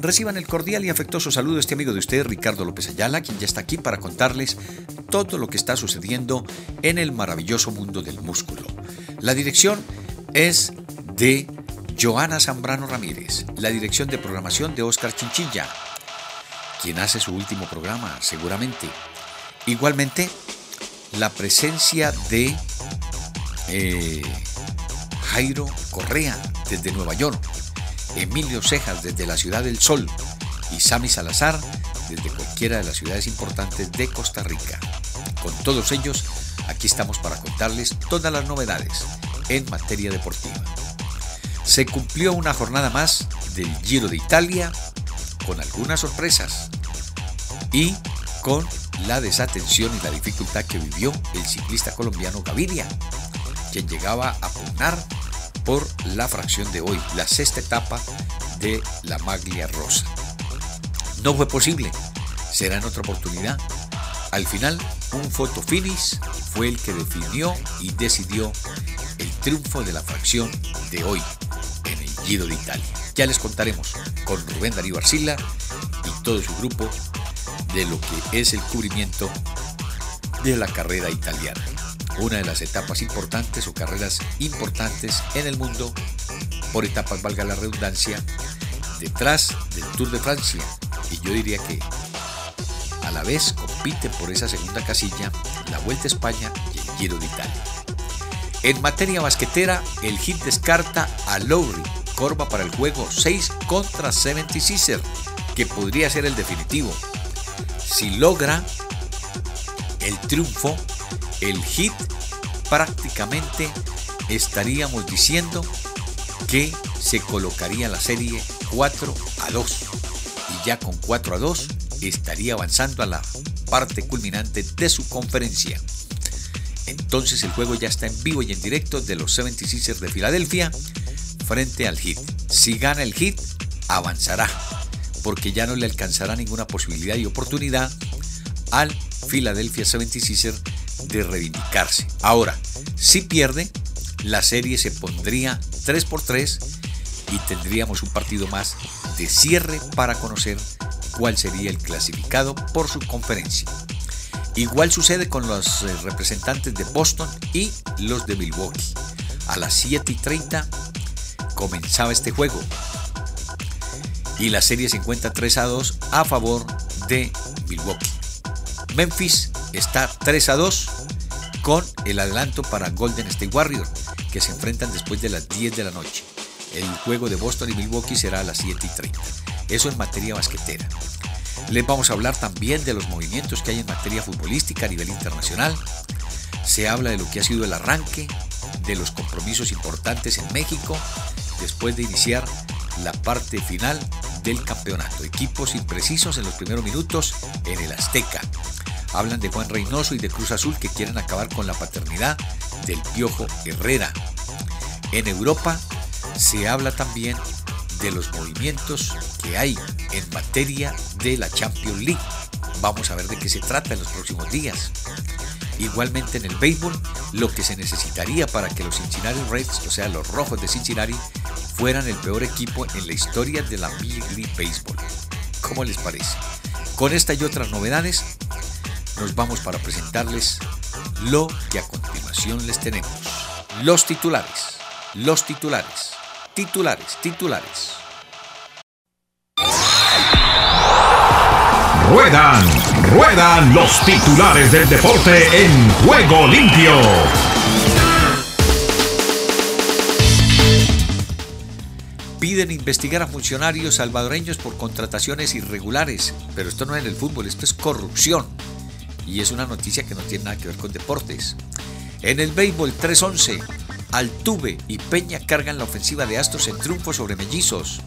Reciban el cordial y afectuoso saludo de este amigo de ustedes, Ricardo López Ayala, quien ya está aquí para contarles todo lo que está sucediendo en el maravilloso mundo del músculo. La dirección es de Joana Zambrano Ramírez, la dirección de programación de Oscar Chinchilla, quien hace su último programa, seguramente. Igualmente, la presencia de eh, Jairo Correa desde Nueva York, Emilio Cejas desde la Ciudad del Sol y Sami Salazar desde cualquiera de las ciudades importantes de Costa Rica. Con todos ellos, aquí estamos para contarles todas las novedades en materia deportiva. Se cumplió una jornada más del Giro de Italia con algunas sorpresas y con la desatención y la dificultad que vivió el ciclista colombiano Gaviria, quien llegaba a pugnar por la fracción de hoy, la sexta etapa de la Maglia Rosa. No fue posible, será en otra oportunidad. Al final, un photo finish fue el que definió y decidió el triunfo de la fracción de hoy en el Giro de Italia. Ya les contaremos con Rubén Darío Arcila y todo su grupo de lo que es el cubrimiento de la carrera italiana una de las etapas importantes o carreras importantes en el mundo, por etapas valga la redundancia, detrás del Tour de Francia. Y yo diría que a la vez compiten por esa segunda casilla la Vuelta a España y el Giro de Italia. En materia basquetera, el hit descarta a Lowry, Corva para el juego 6 contra 76er, que podría ser el definitivo. Si logra el triunfo, el hit prácticamente estaríamos diciendo que se colocaría la serie 4 a 2 y ya con 4 a 2 estaría avanzando a la parte culminante de su conferencia. Entonces el juego ya está en vivo y en directo de los 76ers de Filadelfia frente al Heat. Si gana el Heat, avanzará, porque ya no le alcanzará ninguna posibilidad y oportunidad al Philadelphia 76ers de reivindicarse. Ahora, si pierde, la serie se pondría 3 por 3 y tendríamos un partido más de cierre para conocer cuál sería el clasificado por su conferencia. Igual sucede con los eh, representantes de Boston y los de Milwaukee. A las 7 y 30 comenzaba este juego y la serie se encuentra 3 a 2 a favor de Milwaukee. Memphis está 3 a 2 con el adelanto para Golden State Warriors, que se enfrentan después de las 10 de la noche. El juego de Boston y Milwaukee será a las 7 y 30. Eso en materia basquetera. Les vamos a hablar también de los movimientos que hay en materia futbolística a nivel internacional. Se habla de lo que ha sido el arranque de los compromisos importantes en México después de iniciar la parte final del campeonato. Equipos imprecisos en los primeros minutos en el Azteca. Hablan de Juan Reynoso y de Cruz Azul que quieren acabar con la paternidad del Piojo Herrera. En Europa se habla también de los movimientos que hay en materia de la Champions League. Vamos a ver de qué se trata en los próximos días. Igualmente en el béisbol, lo que se necesitaría para que los Cincinnati Reds, o sea, los rojos de Cincinnati, fueran el peor equipo en la historia de la Major League Baseball. ¿Cómo les parece? Con esta y otras novedades, nos vamos para presentarles lo que a continuación les tenemos. Los titulares, los titulares, titulares, titulares. Ruedan, ruedan los titulares del deporte en juego limpio. Piden investigar a funcionarios salvadoreños por contrataciones irregulares, pero esto no es en el fútbol, esto es corrupción y es una noticia que no tiene nada que ver con deportes. En el béisbol 3-11, Altuve y Peña cargan la ofensiva de Astros en triunfo sobre Mellizos.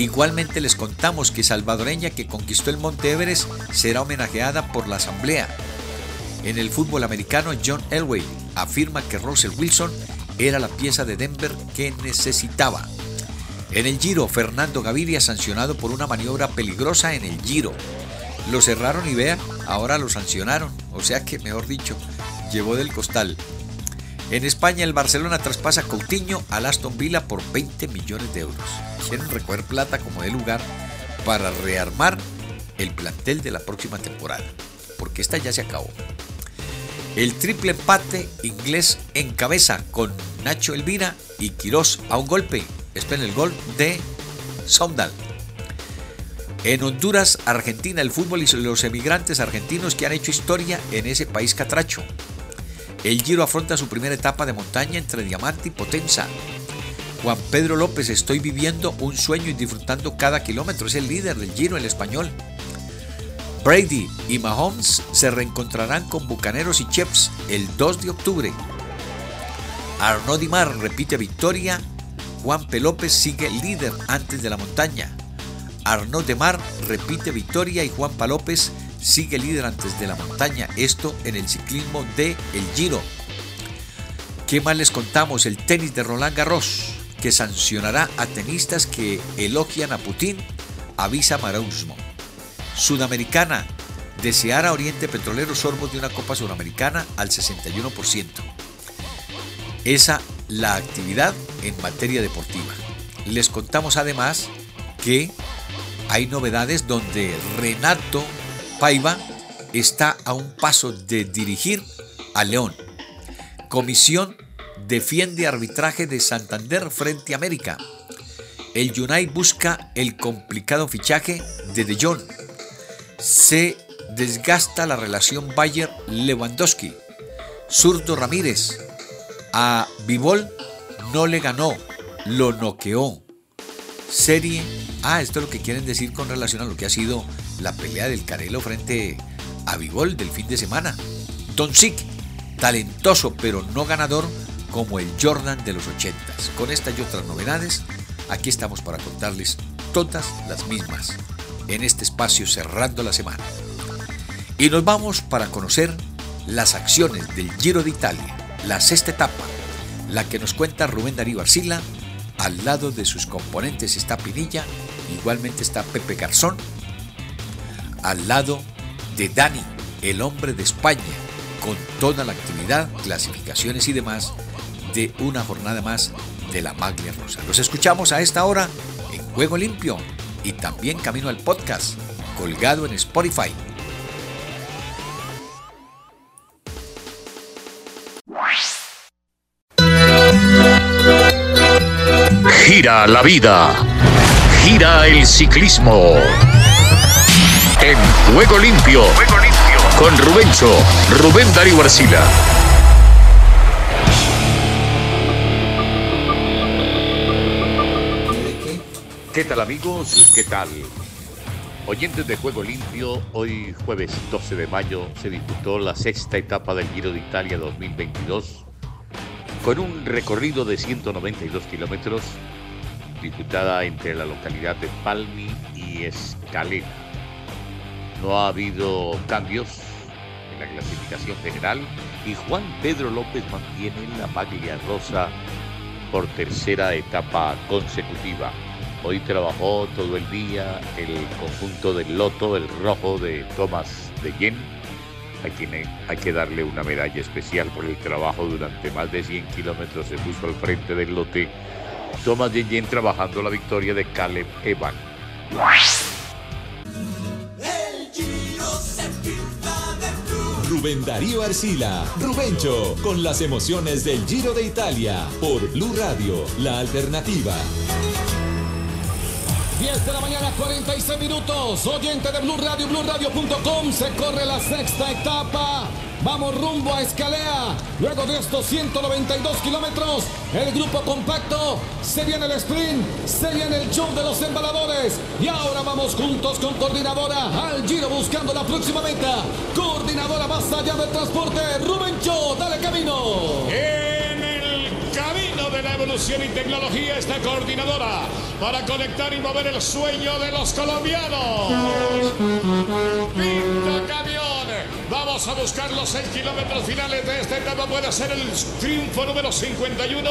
Igualmente les contamos que salvadoreña que conquistó el Monte Everest será homenajeada por la Asamblea. En el fútbol americano, John Elway afirma que Russell Wilson era la pieza de Denver que necesitaba. En el Giro, Fernando Gaviria sancionado por una maniobra peligrosa en el Giro. Lo cerraron y vean, ahora lo sancionaron. O sea que, mejor dicho, llevó del costal. En España, el Barcelona traspasa Coutinho al Aston Villa por 20 millones de euros. Quieren recoger plata como de lugar para rearmar el plantel de la próxima temporada, porque esta ya se acabó. El triple empate inglés en cabeza con Nacho Elvira y Quirós a un golpe. Esperen el gol de Sondal. En Honduras, Argentina, el fútbol y los emigrantes argentinos que han hecho historia en ese país catracho. El Giro afronta su primera etapa de montaña entre Diamante y Potenza. Juan Pedro López, estoy viviendo un sueño y disfrutando cada kilómetro. Es el líder del Giro, el español. Brady y Mahomes se reencontrarán con Bucaneros y Chiefs el 2 de octubre. Arnaud Dimar repite victoria. Juan P. López sigue líder antes de la montaña. Arnaud Demar repite victoria y Juan P. López sigue líder antes de la montaña, esto en el ciclismo de El Giro. ¿Qué más les contamos? El tenis de Roland Garros, que sancionará a tenistas que elogian a Putin, avisa Marausmo. Sudamericana, desear a Oriente Petrolero sorbos de una Copa Sudamericana al 61%. Esa la actividad en materia deportiva. Les contamos además que hay novedades donde Renato Paiva está a un paso de dirigir a León. Comisión defiende arbitraje de Santander frente a América. El United busca el complicado fichaje de De Jong. Se desgasta la relación Bayer-Lewandowski. Zurdo Ramírez. A Vivol no le ganó, lo noqueó. Serie. Ah, esto es lo que quieren decir con relación a lo que ha sido la pelea del Carelo frente a Vivol del fin de semana. Don Sick, talentoso pero no ganador como el Jordan de los 80. Con estas y otras novedades, aquí estamos para contarles todas las mismas en este espacio cerrando la semana. Y nos vamos para conocer las acciones del Giro de Italia, la sexta etapa, la que nos cuenta Rubén Darío Arcila. Al lado de sus componentes está Pinilla, igualmente está Pepe Garzón al lado de Dani, el hombre de España, con toda la actividad, clasificaciones y demás de una jornada más de la Maglia Rosa. Los escuchamos a esta hora en Juego Limpio y también camino al podcast colgado en Spotify. Gira la vida, gira el ciclismo en Juego Limpio. Con Rubencho, Rubén Darío Arcila. ¿Qué tal amigos? ¿Qué tal? Oyentes de Juego Limpio, hoy jueves 12 de mayo se disputó la sexta etapa del Giro de Italia 2022 con un recorrido de 192 kilómetros disputada entre la localidad de Palmi y Escalera. No ha habido cambios en la clasificación general y Juan Pedro López mantiene la maglia rosa por tercera etapa consecutiva. Hoy trabajó todo el día el conjunto del Loto, el rojo de Tomás de Yen, a quien hay que darle una medalla especial por el trabajo durante más de 100 kilómetros. Se puso al frente del lote. Tomás de Yen trabajando la victoria de Caleb Evan. Rubén Darío Arcila, Rubencho, con las emociones del Giro de Italia, por Blue Radio, la alternativa. 10 de la mañana, 46 minutos. Oyente de Blue Radio, BlueRadio.com. Se corre la sexta etapa. Vamos rumbo a Escalea. Luego de estos 192 kilómetros, el grupo compacto. Se viene el sprint. Se viene el show de los embaladores. Y ahora vamos juntos con coordinadora al giro buscando la próxima meta. Coordinadora más allá del transporte. Rubén Cho, dale camino. Camino la evolución y tecnología esta coordinadora para conectar y mover el sueño de los colombianos. A buscar los 6 kilómetros finales de esta etapa. Puede ser el triunfo número 51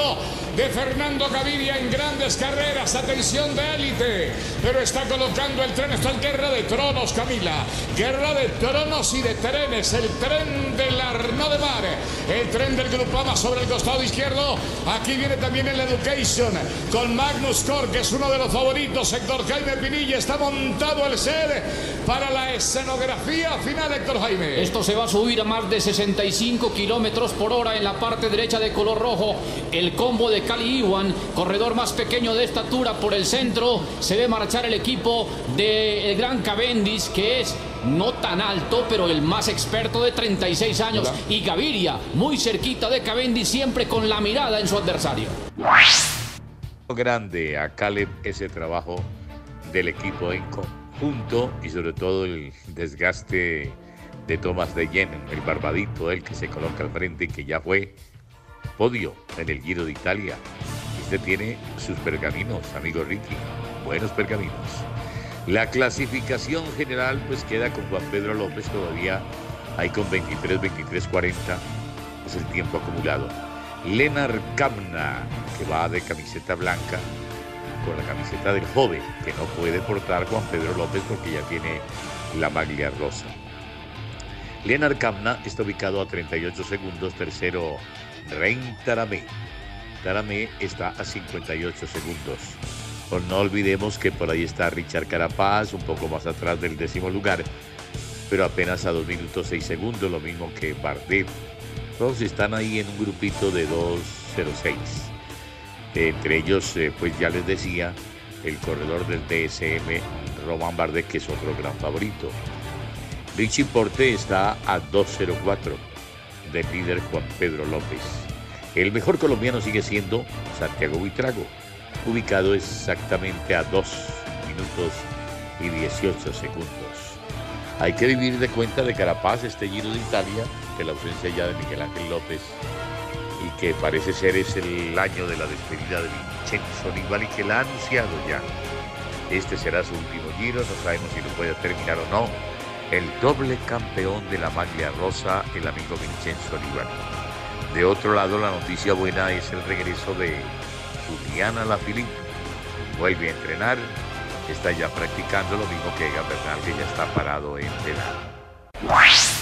de Fernando Gaviria en grandes carreras. Atención de élite. Pero está colocando el tren. Está en guerra de tronos, Camila. Guerra de tronos y de trenes. El tren del Arnaud de Mar. El tren del Grupama sobre el costado izquierdo. Aquí viene también el Education con Magnus Kor, que es uno de los favoritos. Héctor Jaime Pinilla está montado el set para la escenografía final, Héctor Jaime. Esto se va a subir a más de 65 kilómetros por hora en la parte derecha de color rojo. El combo de Cali Iwan, corredor más pequeño de estatura por el centro. Se ve marchar el equipo del Gran Cavendish, que es no tan alto, pero el más experto de 36 años. Y Gaviria, muy cerquita de Cavendish, siempre con la mirada en su adversario. Grande a Caleb ese trabajo del equipo en conjunto y sobre todo el desgaste de Thomas de Yen, el barbadito, el que se coloca al frente y que ya fue podio en el Giro de Italia. Este tiene sus pergaminos, amigo Ricky, buenos pergaminos. La clasificación general pues queda con Juan Pedro López todavía ahí con 23, 23, 40 es el tiempo acumulado. Lenar Kamna que va de camiseta blanca con la camiseta del joven que no puede portar Juan Pedro López porque ya tiene la maglia rosa. Lenar Kamna está ubicado a 38 segundos, tercero Rein Taramé. Taramé está a 58 segundos. No olvidemos que por ahí está Richard Carapaz, un poco más atrás del décimo lugar, pero apenas a 2 minutos 6 segundos, lo mismo que Bardet. Todos están ahí en un grupito de 2.06. Entre ellos, eh, pues ya les decía, el corredor del DSM, Román Bardet, que es otro gran favorito. Richie Porte está a 2.04 del líder Juan Pedro López. El mejor colombiano sigue siendo Santiago Buitrago, ubicado exactamente a 2 minutos y 18 segundos. Hay que vivir de cuenta de Carapaz este Giro de Italia, que la ausencia ya de Miguel Ángel López y que parece ser es el año de la despedida de Vincenzo Nibali que la ha anunciado ya. Este será su último Giro, no sabemos si lo puede terminar o no el doble campeón de la maglia rosa, el amigo Vincenzo Nibali. De otro lado, la noticia buena es el regreso de Juliana Lafilippe. Vuelve a entrenar, está ya practicando lo mismo que Egan Bernal, que ya está parado en pedal.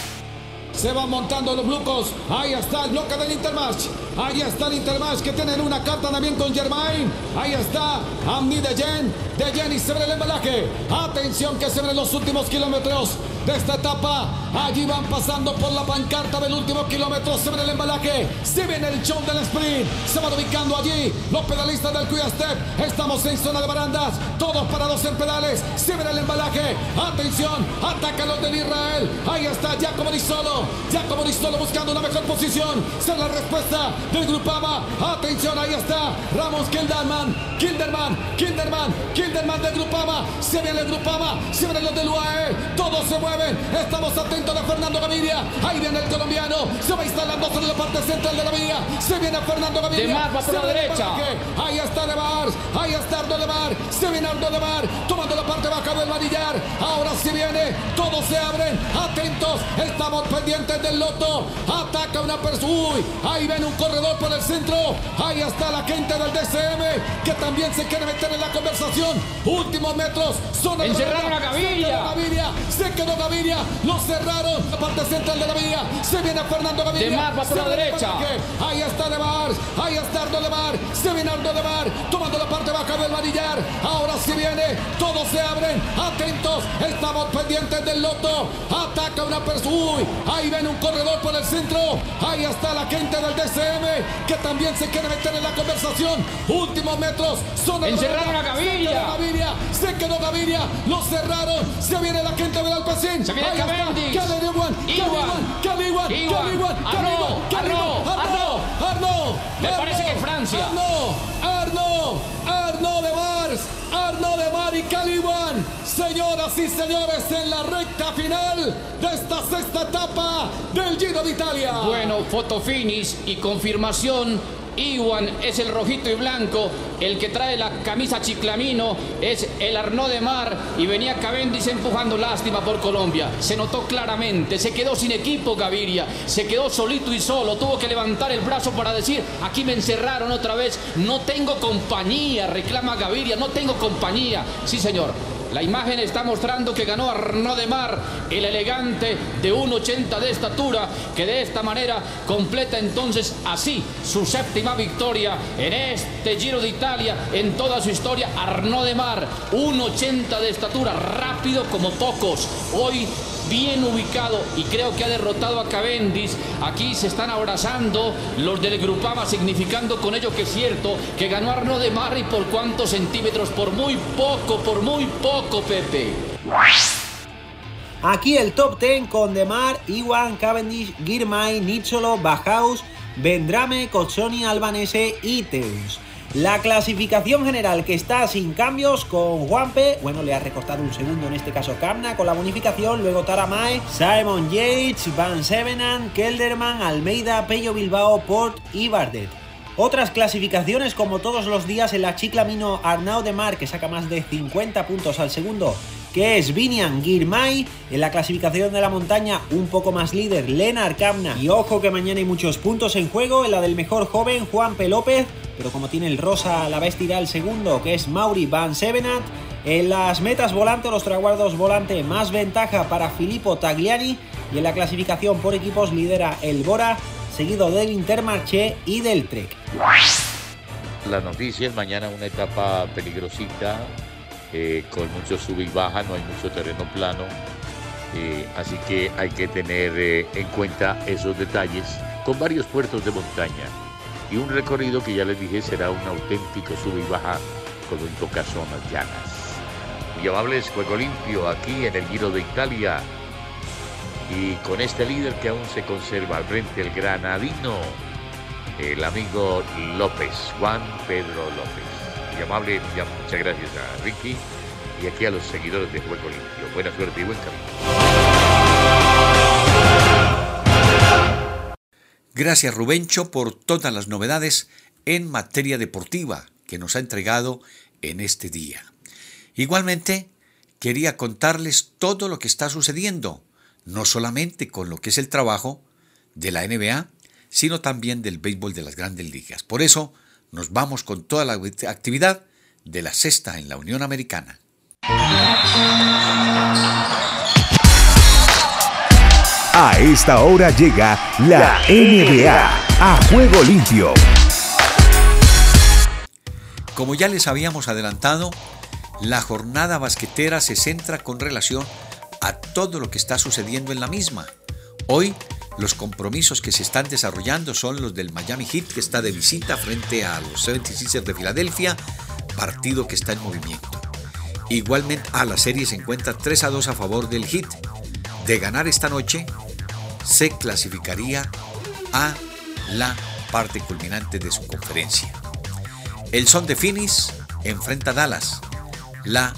Se van montando los blucos. Ahí está el bloque del Intermarch. Ahí está el Intermarch que tienen una carta también con Germain. Ahí está Amni de Jen. De Jen y se ve el embalaje. Atención que se ven los últimos kilómetros de esta etapa. Allí van pasando por la pancarta del último kilómetro. Se ve el embalaje. Se viene el show del sprint. Se van ubicando allí los pedalistas del Cuya Step. Estamos en zona de barandas. Todos parados en pedales. Se ve el embalaje. Atención. Atacan los del Israel. Ahí está Giacomo Di Solo. Giacomo Di Solo buscando una mejor posición. Se la respuesta del Grupama. Atención. Ahí está Ramos Kilderman. Kilderman. Kilderman. Kilderman del Grupama. Se viene el Grupama. Se vienen los del UAE. Todos se mueven. Estamos atentos de Fernando Gaviria. Ahí viene el colombiano. Se va instalando sobre la parte central de la vía. Se viene Fernando Gaviria. De Mar va por la derecha. Ahí está De Mar. Ahí está Ardo De Mar. Se viene Ardo De Mar. Tomando la parte baja del manillar. Ahora sí viene. Todos se abren. Atentos. Estamos pendientes del loto. Ataca una persona. Uy. Ahí viene un corredor por el centro. Ahí está la gente del DCM. Que también se quiere meter en la conversación. Últimos metros. Son Encerraron a Gaviria. Gaviria. Se quedó Gaviria. Lo cerraron. La parte central de la vía. Se viene Fernando Gaviria. De Mar va por la derecha. Ahí está De Mar. Ahí está Ardo De Mar. Se viene Ardo De Mar. Tomando la parte baja del manillar. Ahora sí viene. Todos se abren. Atentos. Estamos pendientes del loto. Ataca una persona. Uy. Ahí viene un corredor por el centro. Ahí está la gente del DCM. Que también se quiere meter en la conversación. Últimos metros. Son Encerraron a Gaviria. Se quedó Gaviria. Se quedó Gaviria. Lo cerraron. Se viene la gente del Alpecín. Se viene Ahí. Cavendish. Caleb Iwan. Iwan. Caleb Iwan. Iwan. Caleb Iwan. Caleb Iwan. Arnaud. Caleb Iwan. Arnaud. Arnaud. Me parece que Francia. Arnaud. Arnaud. Arnaud de Mars. Arnaud de Mar y Caliban. Señoras y señores, en la recta final de esta sexta etapa del Giro de Italia. Bueno, foto finish y confirmación. Iwan es el rojito y blanco, el que trae la camisa chiclamino es el Arnaud de Mar. Y venía Cavendish empujando. Lástima por Colombia. Se notó claramente, se quedó sin equipo Gaviria, se quedó solito y solo, tuvo que levantar el brazo para decir, aquí me encerraron otra vez, no tengo compañía, reclama Gaviria, no tengo compañía. Sí señor, la imagen está mostrando que ganó Arnaud de Mar, el elegante de 1,80 de estatura, que de esta manera completa entonces así su séptima victoria en este Giro de Italia, en toda su historia. Arnaud de Mar, 1,80 de estatura, rápido como pocos. Hoy bien ubicado y creo que ha derrotado a Cavendish. Aquí se están abrazando los del Grupama, significando con ello que es cierto que ganó Arno de Mar y por cuántos centímetros, por muy poco, por muy poco, Pepe. Aquí el top 10 con Demar, Iwan, Cavendish, Girmay, Nizzolo, Bajaus, Vendrame, Cozzoni, Albanese y Teus. La clasificación general que está sin cambios con Juanpe, bueno, le ha recortado un segundo en este caso Kamna con la bonificación, luego Taramae, Simon Yates, Van Sevenan, Kelderman, Almeida, Pello Bilbao, Port y Bardet. Otras clasificaciones como todos los días en la Chiclamino Arnaud de Mar que saca más de 50 puntos al segundo que es Vinian Girmay. En la clasificación de la montaña, un poco más líder, Lenar Kamna. Y ojo que mañana hay muchos puntos en juego. En la del mejor joven, Juan P. López. Pero como tiene el rosa, la vestirá el segundo, que es Mauri Van Sevenat. En las metas volante, los traguardos volante, más ventaja para Filippo Tagliani. Y en la clasificación por equipos lidera el Bora, seguido del Intermarché y del Trek. Las noticias, mañana una etapa peligrosita eh, con mucho sub y baja, no hay mucho terreno plano, eh, así que hay que tener eh, en cuenta esos detalles con varios puertos de montaña y un recorrido que ya les dije será un auténtico sub y baja con un toca zonas llanas. Muy amables, juego limpio aquí en el Giro de Italia y con este líder que aún se conserva al frente, el granadino, el amigo López, Juan Pedro López muy amable. muchas gracias a Ricky y aquí a los seguidores de Juego Limpio. Buena suerte y buen camino. Gracias Rubencho por todas las novedades en materia deportiva que nos ha entregado en este día. Igualmente, quería contarles todo lo que está sucediendo, no solamente con lo que es el trabajo de la NBA, sino también del béisbol de las grandes ligas. Por eso, nos vamos con toda la actividad de la sexta en la Unión Americana. A esta hora llega la NBA a juego limpio. Como ya les habíamos adelantado, la jornada basquetera se centra con relación a todo lo que está sucediendo en la misma. Hoy los compromisos que se están desarrollando son los del Miami Heat, que está de visita frente a los 76ers de Filadelfia, partido que está en movimiento. Igualmente a la serie se encuentra 3 a 2 a favor del Heat. De ganar esta noche, se clasificaría a la parte culminante de su conferencia. El Son de Phoenix enfrenta a Dallas. La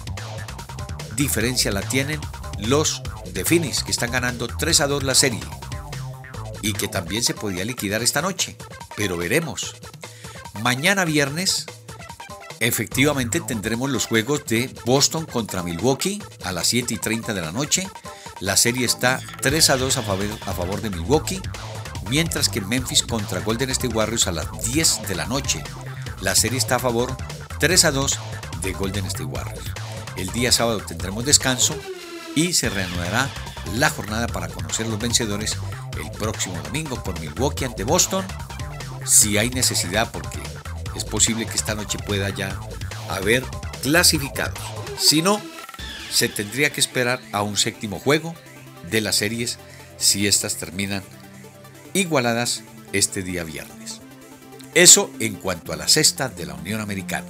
diferencia la tienen los de Phoenix, que están ganando 3 a 2 la serie y que también se podía liquidar esta noche, pero veremos. Mañana viernes, efectivamente tendremos los juegos de Boston contra Milwaukee a las 7 y 30 de la noche. La serie está 3 a 2 a favor, de Milwaukee, mientras que Memphis contra Golden State Warriors a las 10 de la noche. La serie está a favor 3 a 2 de Golden State Warriors. El día sábado tendremos descanso y se reanudará la jornada para conocer los vencedores el próximo domingo por Milwaukee ante Boston, si hay necesidad, porque es posible que esta noche pueda ya haber clasificados. Si no, se tendría que esperar a un séptimo juego de las series si estas terminan igualadas este día viernes. Eso en cuanto a la sexta de la Unión Americana.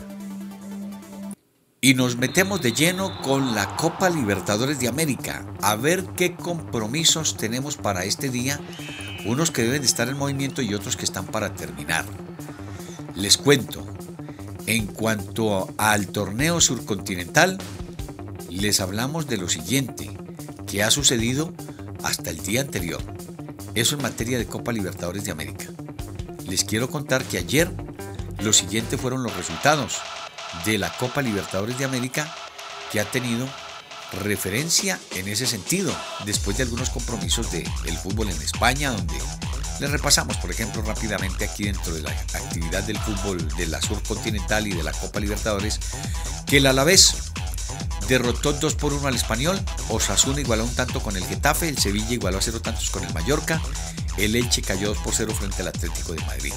Y nos metemos de lleno con la Copa Libertadores de América, a ver qué compromisos tenemos para este día, unos que deben de estar en movimiento y otros que están para terminar. Les cuento, en cuanto al torneo surcontinental, les hablamos de lo siguiente, que ha sucedido hasta el día anterior. Eso en materia de Copa Libertadores de América. les quiero contar que ayer los siguientes fueron los resultados de la Copa Libertadores de América que ha tenido referencia en ese sentido, después de algunos compromisos del fútbol en España, donde le repasamos, por ejemplo, rápidamente aquí dentro de la actividad del fútbol de la Sur Continental y de la Copa Libertadores, que el Alavés derrotó 2 por 1 al Español, Osasuna igualó un tanto con el Getafe, el Sevilla igualó a 0 tantos con el Mallorca, el Elche cayó 2 por 0 frente al Atlético de Madrid.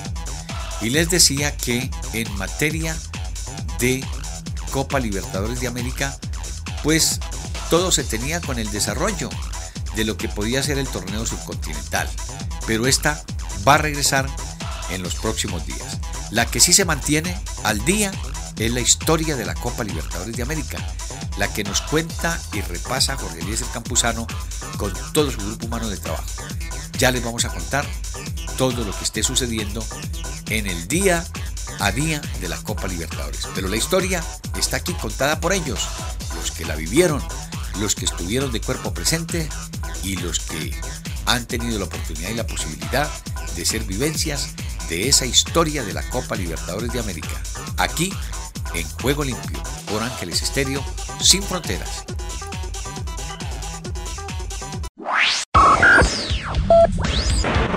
Y les decía que en materia de Copa Libertadores de América, pues todo se tenía con el desarrollo de lo que podía ser el torneo subcontinental, pero esta va a regresar en los próximos días. La que sí se mantiene al día es la historia de la Copa Libertadores de América, la que nos cuenta y repasa Jorge Eliezer Campuzano con todo su grupo humano de trabajo. Ya les vamos a contar todo lo que esté sucediendo en el día a día de la Copa Libertadores. Pero la historia está aquí contada por ellos, los que la vivieron, los que estuvieron de cuerpo presente y los que han tenido la oportunidad y la posibilidad de ser vivencias de esa historia de la Copa Libertadores de América. Aquí, en Juego Limpio, por Ángeles Estéreo, sin fronteras.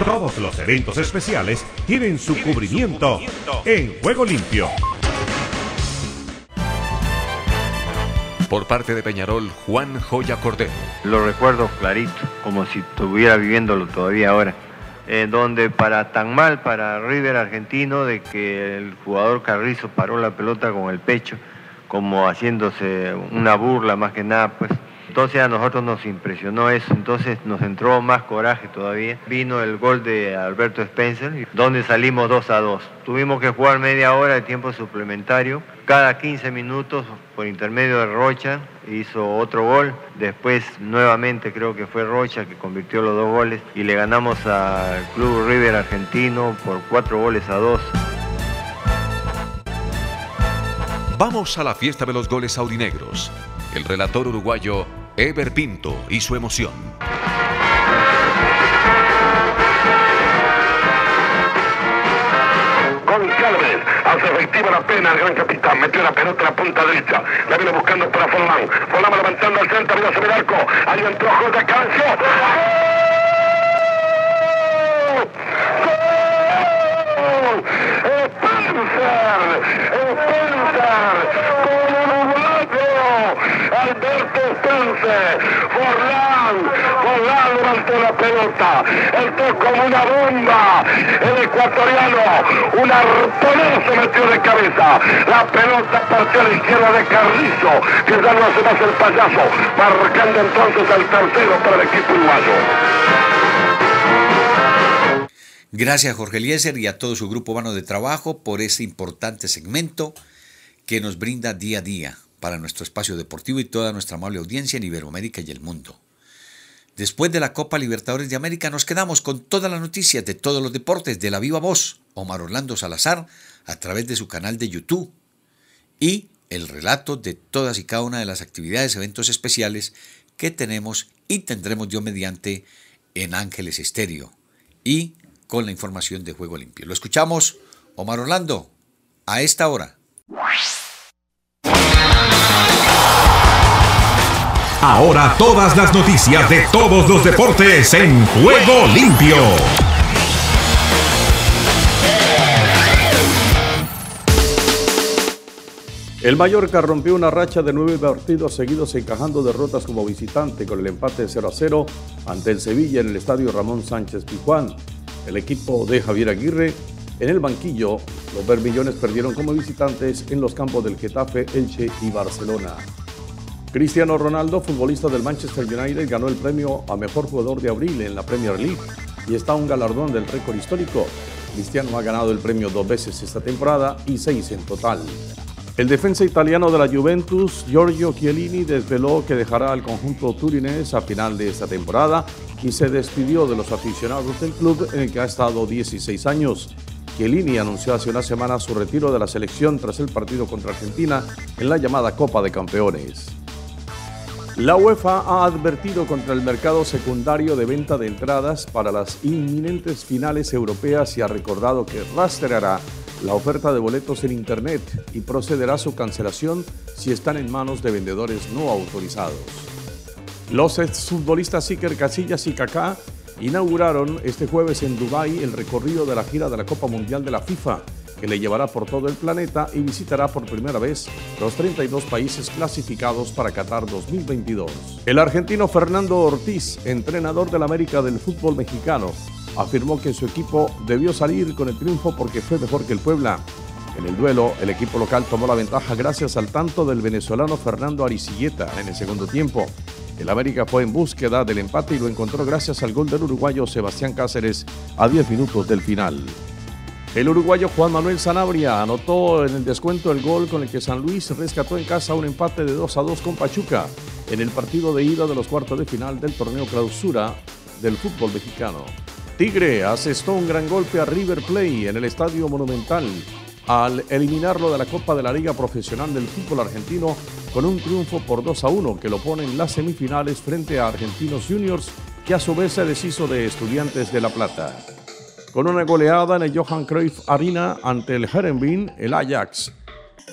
Todos los eventos especiales tienen su cubrimiento en Juego Limpio. Por parte de Peñarol, Juan Joya Cordero. Lo recuerdo clarito, como si estuviera viviéndolo todavía ahora. Donde para tan mal para River argentino de que el jugador Carrizo paró la pelota con el pecho, como haciéndose una burla más que nada, pues entonces a nosotros nos impresionó eso, entonces nos entró más coraje todavía. Vino el gol de Alberto Spencer, donde salimos 2 a 2. Tuvimos que jugar media hora de tiempo suplementario. Cada 15 minutos, por intermedio de Rocha, hizo otro gol. Después, nuevamente, creo que fue Rocha que convirtió los dos goles y le ganamos al Club River Argentino por cuatro goles a dos. Vamos a la fiesta de los goles aurinegros. El relator uruguayo Ever Pinto y su emoción. González hace efectiva la pena el gran capitán. Metió la pelota en la punta derecha. La viene buscando para Forlán. Forlán levantando al centro. Mira sobre el arco. Ahí entró J. Cancio. ¡Gol! ¡Spencer! ¡Spencer! ¡Con uruguayo! Alberto Spencer. Forlán. Forlán levantó la pelota. Entró como una bomba. El ecuatoriano. Un arponero se metió de cabeza. La pelota partió a la izquierda de Carrizo. Que ya no hace más el payaso. Marcando entonces al tercero para el equipo uruguayo. Gracias Jorge Eliezer y a todo su grupo humano de trabajo por ese importante segmento que nos brinda día a día para nuestro espacio deportivo y toda nuestra amable audiencia en Iberoamérica y el mundo. Después de la Copa Libertadores de América nos quedamos con todas las noticias de todos los deportes de la viva voz, Omar Orlando Salazar, a través de su canal de YouTube y el relato de todas y cada una de las actividades, eventos especiales que tenemos y tendremos yo mediante en Ángeles Estéreo y con la información de Juego Limpio. Lo escuchamos, Omar Orlando, a esta hora. Ahora todas las noticias de todos los deportes en Juego Limpio. El Mallorca rompió una racha de nueve partidos seguidos encajando derrotas como visitante con el empate 0 a 0 ante el Sevilla en el estadio Ramón Sánchez Pijuán. El equipo de Javier Aguirre en el banquillo, los bermillones perdieron como visitantes en los campos del Getafe, Elche y Barcelona. Cristiano Ronaldo, futbolista del Manchester United, ganó el premio a mejor jugador de abril en la Premier League y está un galardón del récord histórico. Cristiano ha ganado el premio dos veces esta temporada y seis en total. El defensa italiano de la Juventus, Giorgio Chiellini, desveló que dejará al conjunto turinés a final de esta temporada y se despidió de los aficionados del club en el que ha estado 16 años. Chiellini anunció hace una semana su retiro de la selección tras el partido contra Argentina en la llamada Copa de Campeones. La UEFA ha advertido contra el mercado secundario de venta de entradas para las inminentes finales europeas y ha recordado que rastreará la oferta de boletos en Internet y procederá su cancelación si están en manos de vendedores no autorizados. Los exfutbolistas Iker Casillas y Kaká inauguraron este jueves en Dubái el recorrido de la gira de la Copa Mundial de la FIFA que le llevará por todo el planeta y visitará por primera vez los 32 países clasificados para Qatar 2022. El argentino Fernando Ortiz, entrenador del América del fútbol mexicano, afirmó que su equipo debió salir con el triunfo porque fue mejor que el Puebla. En el duelo, el equipo local tomó la ventaja gracias al tanto del venezolano Fernando Aricilleta en el segundo tiempo. El América fue en búsqueda del empate y lo encontró gracias al gol del uruguayo Sebastián Cáceres a 10 minutos del final. El uruguayo Juan Manuel Sanabria anotó en el descuento el gol con el que San Luis rescató en casa un empate de 2 a 2 con Pachuca en el partido de ida de los cuartos de final del torneo clausura del fútbol mexicano. Tigre asestó un gran golpe a River Play en el Estadio Monumental al eliminarlo de la Copa de la Liga Profesional del Fútbol Argentino con un triunfo por 2 a 1 que lo pone en las semifinales frente a Argentinos Juniors que a su vez se deshizo de Estudiantes de La Plata. Con una goleada en el Johan Cruyff Arena ante el Herenveen, el Ajax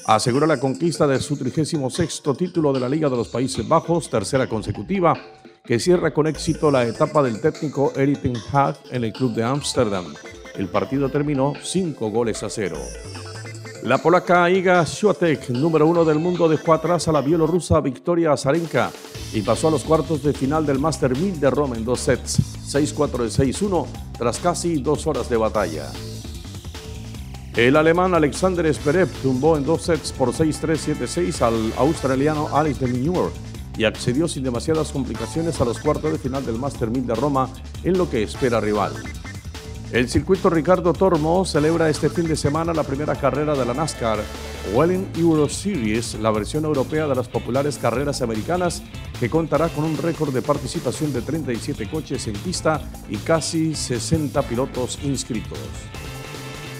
asegura la conquista de su 36 título de la Liga de los Países Bajos, tercera consecutiva, que cierra con éxito la etapa del técnico ten Hag en el club de Ámsterdam. El partido terminó 5 goles a 0. La polaca Iga Swiatek, número uno del mundo, dejó atrás a la bielorrusa Victoria Azarenka y pasó a los cuartos de final del Master 1000 de Roma en dos sets, 6-4 y 6-1, tras casi dos horas de batalla. El alemán Alexander Zverev tumbó en dos sets por 6-3, 7-6 al australiano Alex de Minur y accedió sin demasiadas complicaciones a los cuartos de final del Master 1000 de Roma en lo que espera rival. El circuito Ricardo Tormo celebra este fin de semana la primera carrera de la NASCAR Welling Euro Series, la versión europea de las populares carreras americanas, que contará con un récord de participación de 37 coches en pista y casi 60 pilotos inscritos.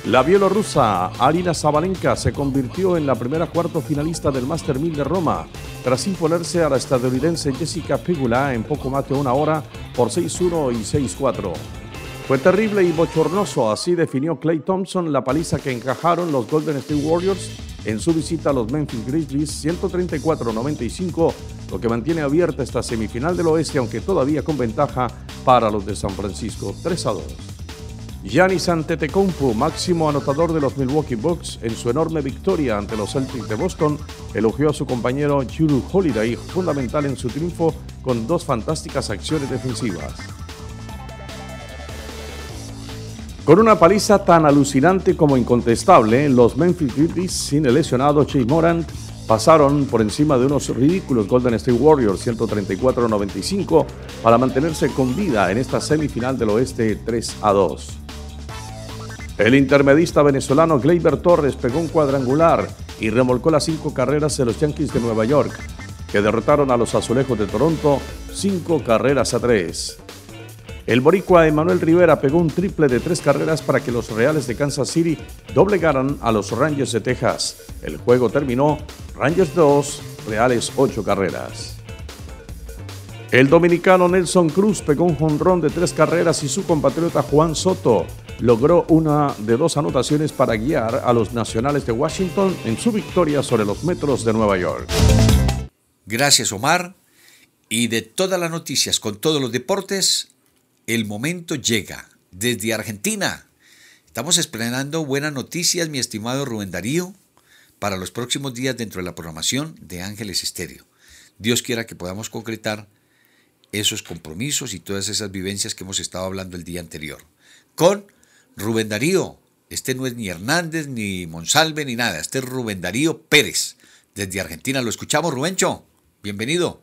La bielorrusa Arina Zabalenka se convirtió en la primera cuarto finalista del Master 1000 de Roma, tras imponerse a la estadounidense Jessica Pegula en poco más de una hora por 6-1 y 6-4. Fue terrible y bochornoso, así definió Clay Thompson la paliza que encajaron los Golden State Warriors en su visita a los Memphis Grizzlies 134-95, lo que mantiene abierta esta semifinal del oeste, aunque todavía con ventaja para los de San Francisco 3 a 2. Giannis Antetokounmpo, máximo anotador de los Milwaukee Bucks en su enorme victoria ante los Celtics de Boston, elogió a su compañero Jrue Holiday, fundamental en su triunfo con dos fantásticas acciones defensivas. Con una paliza tan alucinante como incontestable, los Memphis Grizzlies, sin el lesionado Chase Morant, pasaron por encima de unos ridículos Golden State Warriors 134-95 para mantenerse con vida en esta semifinal del oeste 3 a 2. El intermedista venezolano Gleyber Torres pegó un cuadrangular y remolcó las cinco carreras de los Yankees de Nueva York, que derrotaron a los Azulejos de Toronto cinco carreras a tres. El boricua Emanuel Rivera pegó un triple de tres carreras para que los Reales de Kansas City doblegaran a los Rangers de Texas. El juego terminó Rangers 2, Reales 8 carreras. El dominicano Nelson Cruz pegó un jonrón de tres carreras y su compatriota Juan Soto logró una de dos anotaciones para guiar a los nacionales de Washington en su victoria sobre los Metros de Nueva York. Gracias Omar. Y de todas las noticias con todos los deportes, el momento llega desde Argentina. Estamos esperando buenas noticias, mi estimado Rubén Darío, para los próximos días dentro de la programación de Ángeles Estéreo. Dios quiera que podamos concretar esos compromisos y todas esas vivencias que hemos estado hablando el día anterior. Con Rubén Darío. Este no es ni Hernández, ni Monsalve, ni nada. Este es Rubén Darío Pérez, desde Argentina. Lo escuchamos, Rubencho. Bienvenido.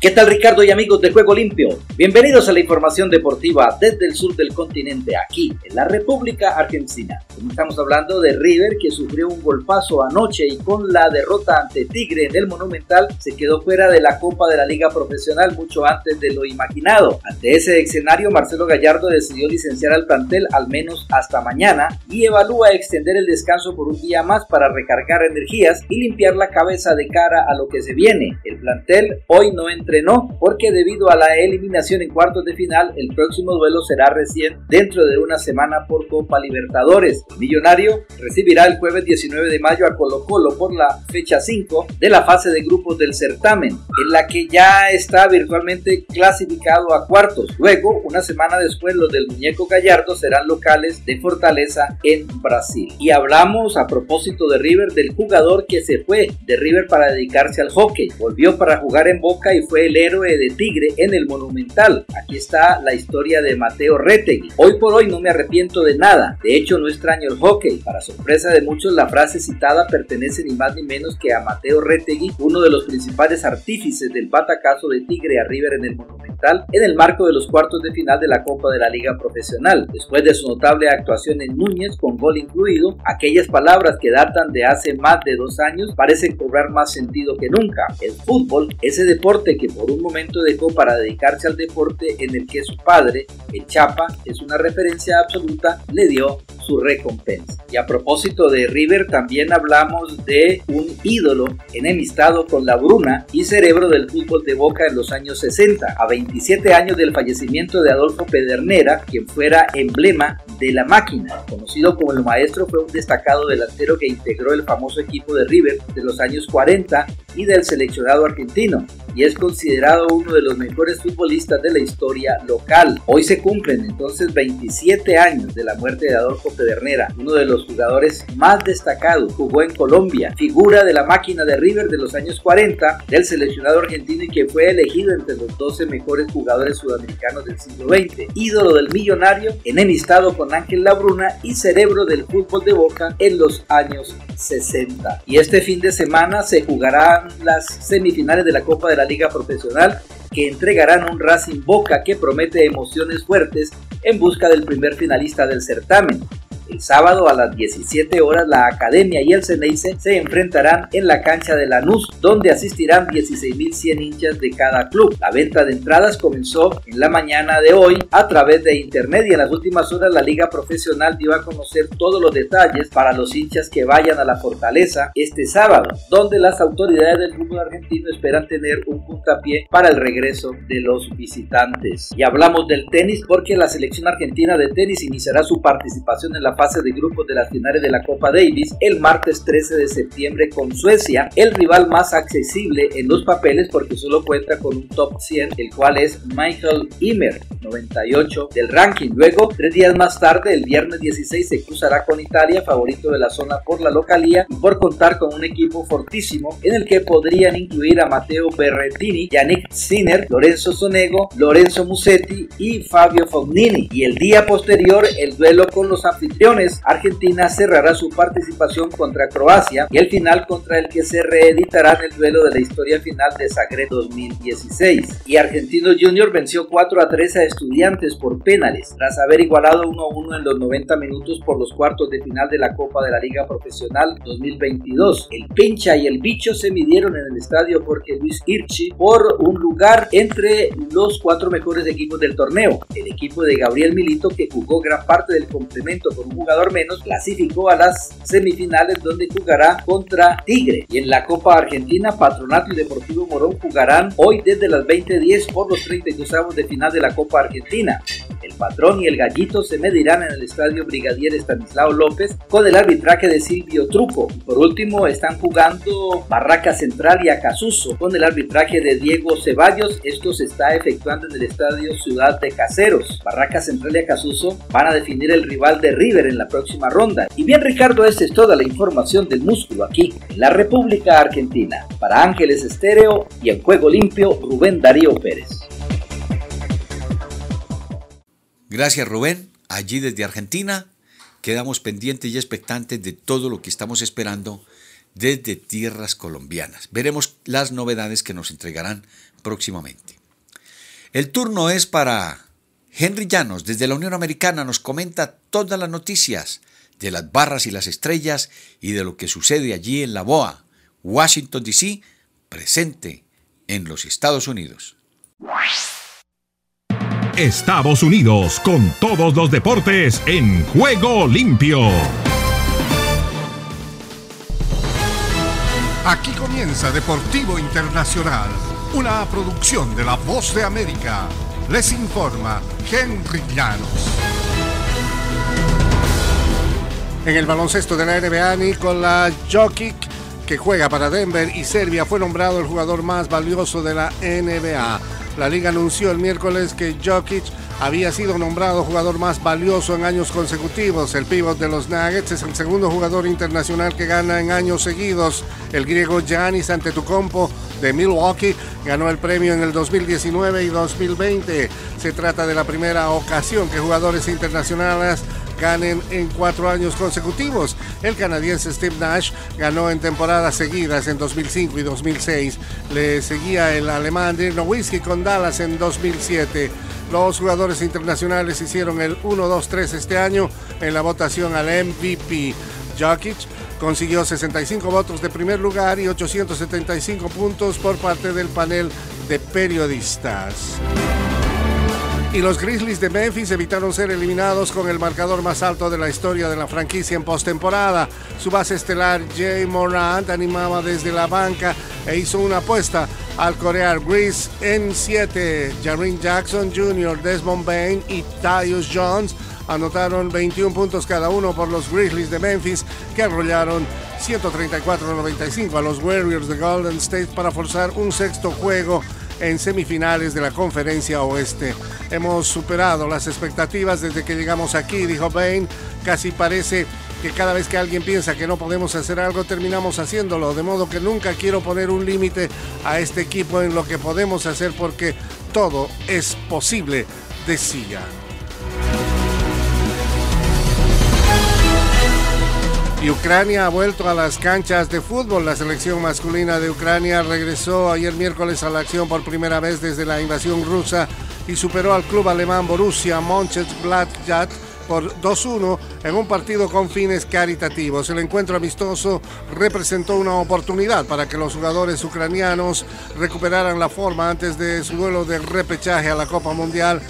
¿Qué tal Ricardo y amigos de Juego Limpio? Bienvenidos a la información deportiva desde el sur del continente, aquí en la República Argentina. Estamos hablando de River que sufrió un golpazo anoche y con la derrota ante Tigre en el Monumental se quedó fuera de la Copa de la Liga Profesional mucho antes de lo imaginado. Ante ese escenario, Marcelo Gallardo decidió licenciar al plantel al menos hasta mañana y evalúa extender el descanso por un día más para recargar energías y limpiar la cabeza de cara a lo que se viene. El plantel hoy no entra entrenó porque debido a la eliminación en cuartos de final, el próximo duelo será recién dentro de una semana por Copa Libertadores. Millonario recibirá el jueves 19 de mayo a Colo Colo por la fecha 5 de la fase de grupos del certamen, en la que ya está virtualmente clasificado a cuartos. Luego, una semana después, los del muñeco Gallardo serán locales de Fortaleza en Brasil. Y hablamos a propósito de River del jugador que se fue de River para dedicarse al hockey. Volvió para jugar en Boca y el héroe de Tigre en el Monumental. Aquí está la historia de Mateo Retegui. Hoy por hoy no me arrepiento de nada. De hecho, no extraño el hockey. Para sorpresa de muchos, la frase citada pertenece ni más ni menos que a Mateo Retegui, uno de los principales artífices del batacazo de Tigre a River en el Monumental, en el marco de los cuartos de final de la Copa de la Liga Profesional. Después de su notable actuación en Núñez, con gol incluido, aquellas palabras que datan de hace más de dos años parecen cobrar más sentido que nunca. El fútbol, ese deporte que por un momento dejó para dedicarse al deporte en el que su padre, el Chapa, es una referencia absoluta, le dio recompensa. Y a propósito de River, también hablamos de un ídolo enemistado con la Bruna y cerebro del fútbol de Boca en los años 60, a 27 años del fallecimiento de Adolfo Pedernera, quien fuera emblema de la máquina. Conocido como el maestro, fue un destacado delantero que integró el famoso equipo de River de los años 40 y del seleccionado argentino, y es considerado uno de los mejores futbolistas de la historia local. Hoy se cumplen entonces 27 años de la muerte de Adolfo Pedernera, uno de los jugadores más destacados, jugó en Colombia, figura de la máquina de River de los años 40 del seleccionado argentino y que fue elegido entre los 12 mejores jugadores sudamericanos del siglo XX, ídolo del millonario, enemistado con Ángel Labruna y cerebro del fútbol de Boca en los años 60. Y este fin de semana se jugarán las semifinales de la Copa de la Liga Profesional que entregarán un Racing Boca que promete emociones fuertes en busca del primer finalista del certamen. El sábado a las 17 horas la Academia y el Ceneice se enfrentarán en la cancha de Lanús, donde asistirán 16.100 hinchas de cada club. La venta de entradas comenzó en la mañana de hoy a través de internet y en las últimas horas la liga profesional dio a conocer todos los detalles para los hinchas que vayan a la fortaleza este sábado, donde las autoridades del fútbol argentino esperan tener un puntapié para el regreso de los visitantes. Y hablamos del tenis porque la selección argentina de tenis iniciará su participación en la fase de grupos de las finales de la Copa Davis el martes 13 de septiembre con Suecia, el rival más accesible en los papeles porque solo cuenta con un top 100, el cual es Michael Immer, 98 del ranking. Luego, tres días más tarde, el viernes 16, se cruzará con Italia, favorito de la zona por la localía y por contar con un equipo fortísimo en el que podrían incluir a Matteo Berrettini, Yannick Sinner, Lorenzo Sonego, Lorenzo Musetti y Fabio Fognini. Y el día posterior, el duelo con los anfitriones Argentina cerrará su participación contra Croacia y el final contra el que se reeditará en el duelo de la historia final de Zagreb 2016. Y Argentino Junior venció 4 a 3 a Estudiantes por penales, tras haber igualado 1 a 1 en los 90 minutos por los cuartos de final de la Copa de la Liga Profesional 2022. El Pincha y el Bicho se midieron en el estadio Jorge Luis Irchi por un lugar entre los cuatro mejores equipos del torneo. El equipo de Gabriel Milito, que jugó gran parte del complemento con un jugador menos, clasificó a las semifinales donde jugará contra Tigre. Y en la Copa Argentina, Patronato y Deportivo Morón jugarán hoy desde las 20.10 por los 32 avos de final de la Copa Argentina. El patrón y el gallito se medirán en el estadio Brigadier Estanislao López con el arbitraje de Silvio Truco. por último, están jugando Barraca Central y Acasuso con el arbitraje de Diego Ceballos. Esto se está efectuando en el estadio Ciudad de Caseros. Barraca Central y Acasuso van a definir el rival de River en la próxima ronda. Y bien, Ricardo, esta es toda la información del músculo aquí en la República Argentina. Para Ángeles Estéreo y en Juego Limpio, Rubén Darío Pérez. Gracias Rubén, allí desde Argentina. Quedamos pendientes y expectantes de todo lo que estamos esperando desde tierras colombianas. Veremos las novedades que nos entregarán próximamente. El turno es para Henry Llanos, desde la Unión Americana, nos comenta todas las noticias de las barras y las estrellas y de lo que sucede allí en la BOA, Washington, D.C., presente en los Estados Unidos. Estados Unidos con todos los deportes en juego limpio. Aquí comienza Deportivo Internacional, una producción de La Voz de América. Les informa Henry Llanos. En el baloncesto de la NBA, Nikola Jokic, que juega para Denver y Serbia, fue nombrado el jugador más valioso de la NBA. La liga anunció el miércoles que Jokic había sido nombrado jugador más valioso en años consecutivos. El pívot de los Nuggets es el segundo jugador internacional que gana en años seguidos. El griego Giannis Antetokounmpo de Milwaukee ganó el premio en el 2019 y 2020. Se trata de la primera ocasión que jugadores internacionales ganen en cuatro años consecutivos. El canadiense Steve Nash ganó en temporadas seguidas en 2005 y 2006. Le seguía el alemán Dirk Nowitzki con Dallas en 2007. Los jugadores internacionales hicieron el 1-2-3 este año en la votación al MVP. Jokic consiguió 65 votos de primer lugar y 875 puntos por parte del panel de periodistas. Y los Grizzlies de Memphis evitaron ser eliminados con el marcador más alto de la historia de la franquicia en postemporada. Su base estelar Jay Morant animaba desde la banca e hizo una apuesta al corear Grizz en 7. Jaren Jackson Jr., Desmond Bain y Tyus Jones anotaron 21 puntos cada uno por los Grizzlies de Memphis que arrollaron 134-95 a los Warriors de Golden State para forzar un sexto juego en semifinales de la conferencia oeste. Hemos superado las expectativas desde que llegamos aquí, dijo Bain. Casi parece que cada vez que alguien piensa que no podemos hacer algo, terminamos haciéndolo. De modo que nunca quiero poner un límite a este equipo en lo que podemos hacer porque todo es posible, decía. Y Ucrania ha vuelto a las canchas de fútbol. La selección masculina de Ucrania regresó ayer miércoles a la acción por primera vez desde la invasión rusa y superó al club alemán Borussia Mönchengladbach por 2-1 en un partido con fines caritativos. El encuentro amistoso representó una oportunidad para que los jugadores ucranianos recuperaran la forma antes de su duelo de repechaje a la Copa Mundial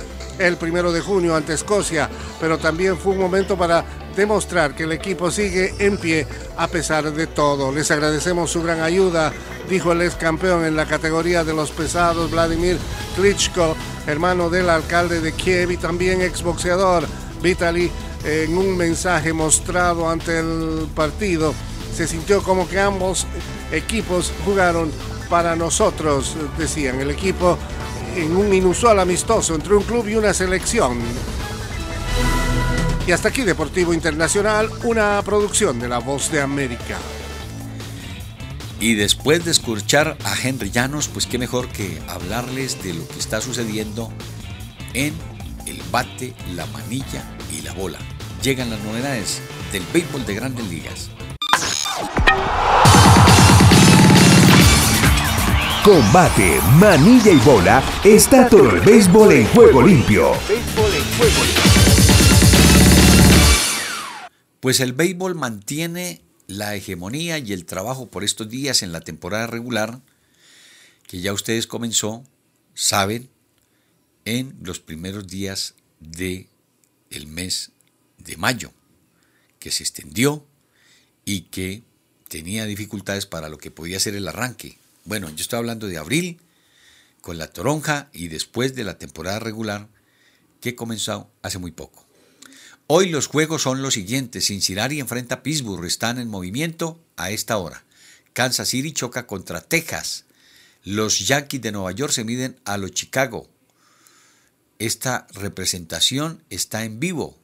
el primero de junio ante Escocia, pero también fue un momento para demostrar que el equipo sigue en pie a pesar de todo. Les agradecemos su gran ayuda, dijo el ex campeón en la categoría de los pesados Vladimir Klitschko, hermano del alcalde de Kiev y también exboxeador Vitaly, en un mensaje mostrado ante el partido. Se sintió como que ambos equipos jugaron para nosotros, decían. El equipo en un inusual amistoso entre un club y una selección. Y hasta aquí Deportivo Internacional, una producción de La Voz de América. Y después de escuchar a Henry Llanos, pues qué mejor que hablarles de lo que está sucediendo en el bate, la manilla y la bola. Llegan las novedades del béisbol de grandes ligas. Combate, manilla y bola está todo el béisbol en juego limpio. Pues el béisbol mantiene la hegemonía y el trabajo por estos días en la temporada regular, que ya ustedes comenzó, saben, en los primeros días de el mes de mayo, que se extendió y que tenía dificultades para lo que podía ser el arranque. Bueno, yo estoy hablando de abril con la toronja y después de la temporada regular que comenzó hace muy poco. Hoy los juegos son los siguientes. Cincinnati enfrenta a Pittsburgh, están en movimiento a esta hora. Kansas City choca contra Texas. Los Yankees de Nueva York se miden a los Chicago. Esta representación está en vivo.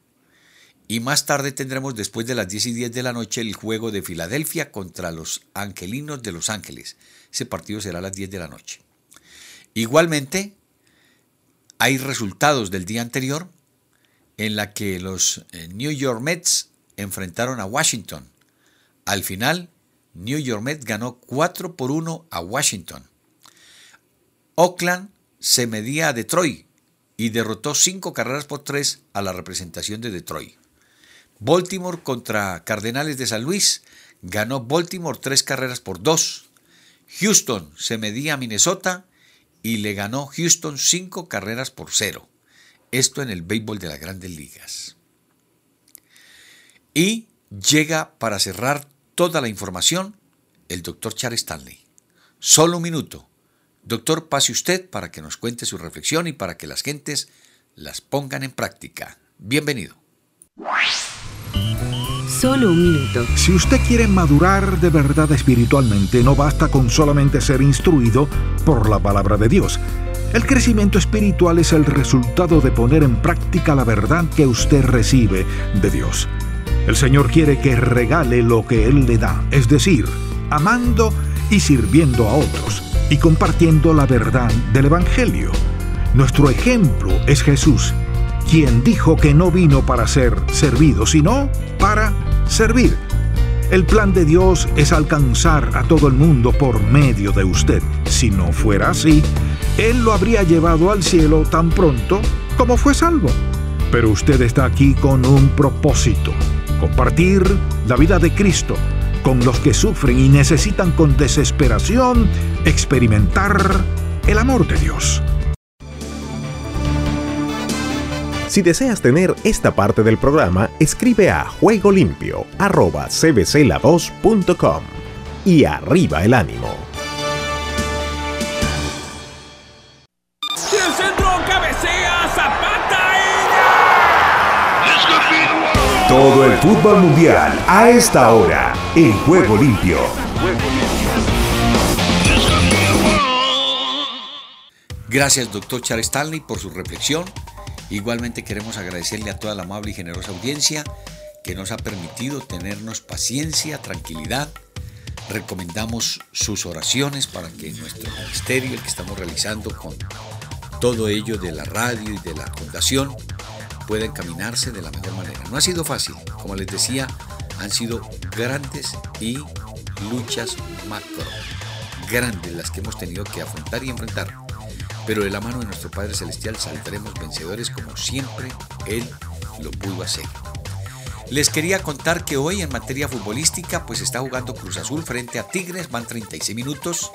Y más tarde tendremos después de las 10 y 10 de la noche el juego de Filadelfia contra los Angelinos de Los Ángeles. Ese partido será a las 10 de la noche. Igualmente, hay resultados del día anterior en la que los eh, New York Mets enfrentaron a Washington. Al final, New York Mets ganó 4 por 1 a Washington. Oakland se medía a Detroit y derrotó 5 carreras por 3 a la representación de Detroit. Baltimore contra Cardenales de San Luis ganó Baltimore 3 carreras por 2. Houston se medía a Minnesota y le ganó Houston 5 carreras por 0. Esto en el béisbol de las grandes ligas. Y llega para cerrar toda la información el doctor Charles Stanley. Solo un minuto. Doctor, pase usted para que nos cuente su reflexión y para que las gentes las pongan en práctica. Bienvenido. Solo un minuto. Si usted quiere madurar de verdad espiritualmente, no basta con solamente ser instruido por la palabra de Dios. El crecimiento espiritual es el resultado de poner en práctica la verdad que usted recibe de Dios. El Señor quiere que regale lo que Él le da, es decir, amando y sirviendo a otros y compartiendo la verdad del Evangelio. Nuestro ejemplo es Jesús, quien dijo que no vino para ser servido, sino para servir. El plan de Dios es alcanzar a todo el mundo por medio de usted. Si no fuera así, Él lo habría llevado al cielo tan pronto como fue salvo. Pero usted está aquí con un propósito compartir la vida de Cristo con los que sufren y necesitan con desesperación experimentar el amor de Dios. Si deseas tener esta parte del programa, escribe a juegolimpio.cbcla2.com y arriba el ánimo. Todo el fútbol mundial a esta hora en Juego Limpio. Gracias, doctor Charles Stanley, por su reflexión. Igualmente queremos agradecerle a toda la amable y generosa audiencia que nos ha permitido tenernos paciencia, tranquilidad. Recomendamos sus oraciones para que nuestro ministerio, el que estamos realizando con todo ello de la radio y de la fundación, pueda encaminarse de la mejor manera. No ha sido fácil, como les decía, han sido grandes y luchas macro, grandes las que hemos tenido que afrontar y enfrentar pero de la mano de nuestro Padre Celestial saldremos vencedores como siempre Él lo pudo hacer. Les quería contar que hoy en materia futbolística pues está jugando Cruz Azul frente a Tigres, van 36 minutos.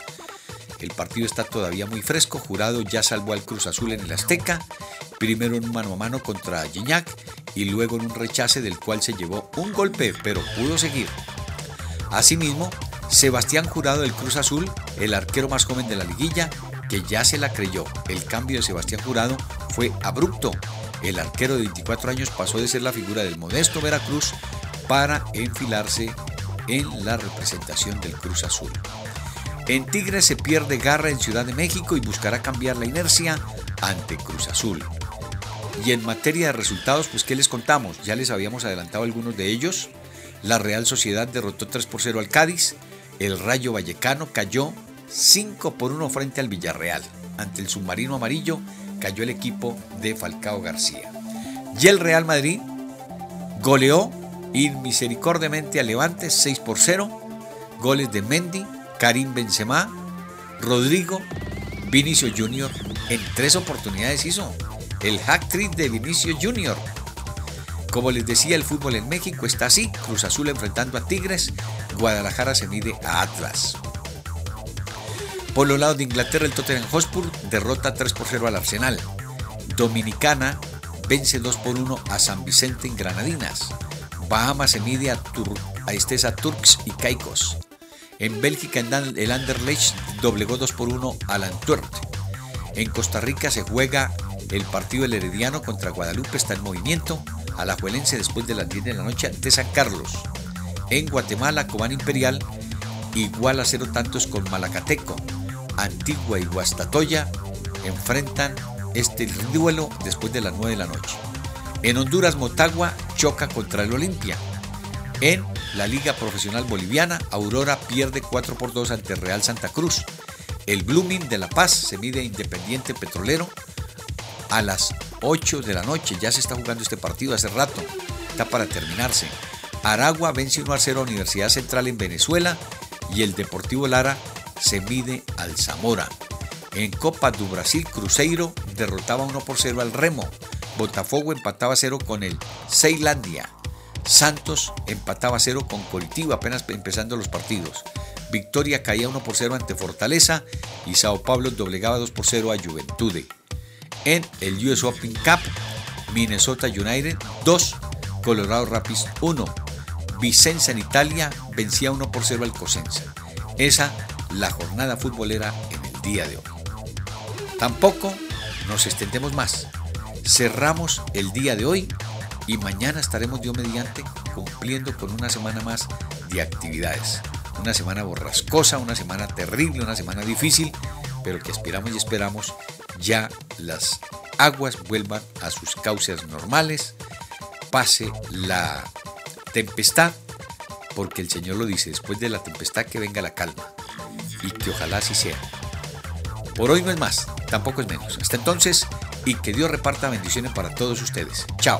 El partido está todavía muy fresco, Jurado ya salvó al Cruz Azul en el Azteca, primero en un mano a mano contra Gignac y luego en un rechace del cual se llevó un golpe, pero pudo seguir. Asimismo, Sebastián Jurado del Cruz Azul, el arquero más joven de la liguilla, que ya se la creyó. El cambio de Sebastián Jurado fue abrupto. El arquero de 24 años pasó de ser la figura del modesto Veracruz para enfilarse en la representación del Cruz Azul. En Tigres se pierde garra en Ciudad de México y buscará cambiar la inercia ante Cruz Azul. Y en materia de resultados, pues ¿qué les contamos? Ya les habíamos adelantado algunos de ellos. La Real Sociedad derrotó 3 por 0 al Cádiz. El Rayo Vallecano cayó 5 por 1 frente al Villarreal. Ante el submarino amarillo cayó el equipo de Falcao García. Y el Real Madrid goleó inmisericordiamente al Levante 6 por 0. Goles de Mendy, Karim Benzema, Rodrigo, Vinicio Junior. En tres oportunidades hizo el hack trick de Vinicio Junior. Como les decía, el fútbol en México está así. Cruz Azul enfrentando a Tigres. Guadalajara se mide a Atlas. Por los lados de Inglaterra, el Tottenham Hotspur derrota 3 por 0 al Arsenal. Dominicana vence 2 por 1 a San Vicente en Granadinas. Bahamas se mide a, Estesa Turks y Caicos. En Bélgica, el Anderlecht doblegó 2 por 1 al Antwerp. En Costa Rica se juega el partido del Herediano contra Guadalupe, está en movimiento. A la Juelense después de las 10 de la noche ante San Carlos. En Guatemala, Cobán Imperial igual a cero tantos con Malacateco. Antigua y Guastatoya enfrentan este duelo después de las 9 de la noche. En Honduras, Motagua choca contra el Olimpia. En la Liga Profesional Boliviana, Aurora pierde 4 por 2 ante Real Santa Cruz. El Blooming de La Paz se mide Independiente Petrolero a las 8 de la noche. Ya se está jugando este partido hace rato. Está para terminarse. Aragua vence 1 a 0 a Universidad Central en Venezuela y el Deportivo Lara se mide al Zamora. En Copa do Brasil, Cruzeiro derrotaba 1 por 0 al Remo. Botafogo empataba 0 con el Ceilandia. Santos empataba 0 con Colitivo apenas empezando los partidos. Victoria caía 1 por 0 ante Fortaleza y Sao Paulo doblegaba 2 por 0 a Juventude. En el US Open Cup, Minnesota United 2, Colorado Rapids 1. Vicenza en Italia vencía 1 por 0 al Cosenza. Esa la jornada futbolera en el día de hoy. Tampoco nos extendemos más. Cerramos el día de hoy y mañana estaremos Dios mediante cumpliendo con una semana más de actividades. Una semana borrascosa, una semana terrible, una semana difícil, pero que aspiramos y esperamos ya las aguas vuelvan a sus cauces normales, pase la tempestad, porque el Señor lo dice, después de la tempestad que venga la calma, y que ojalá así sea. Por hoy no es más, tampoco es menos. Hasta entonces, y que Dios reparta bendiciones para todos ustedes. Chao.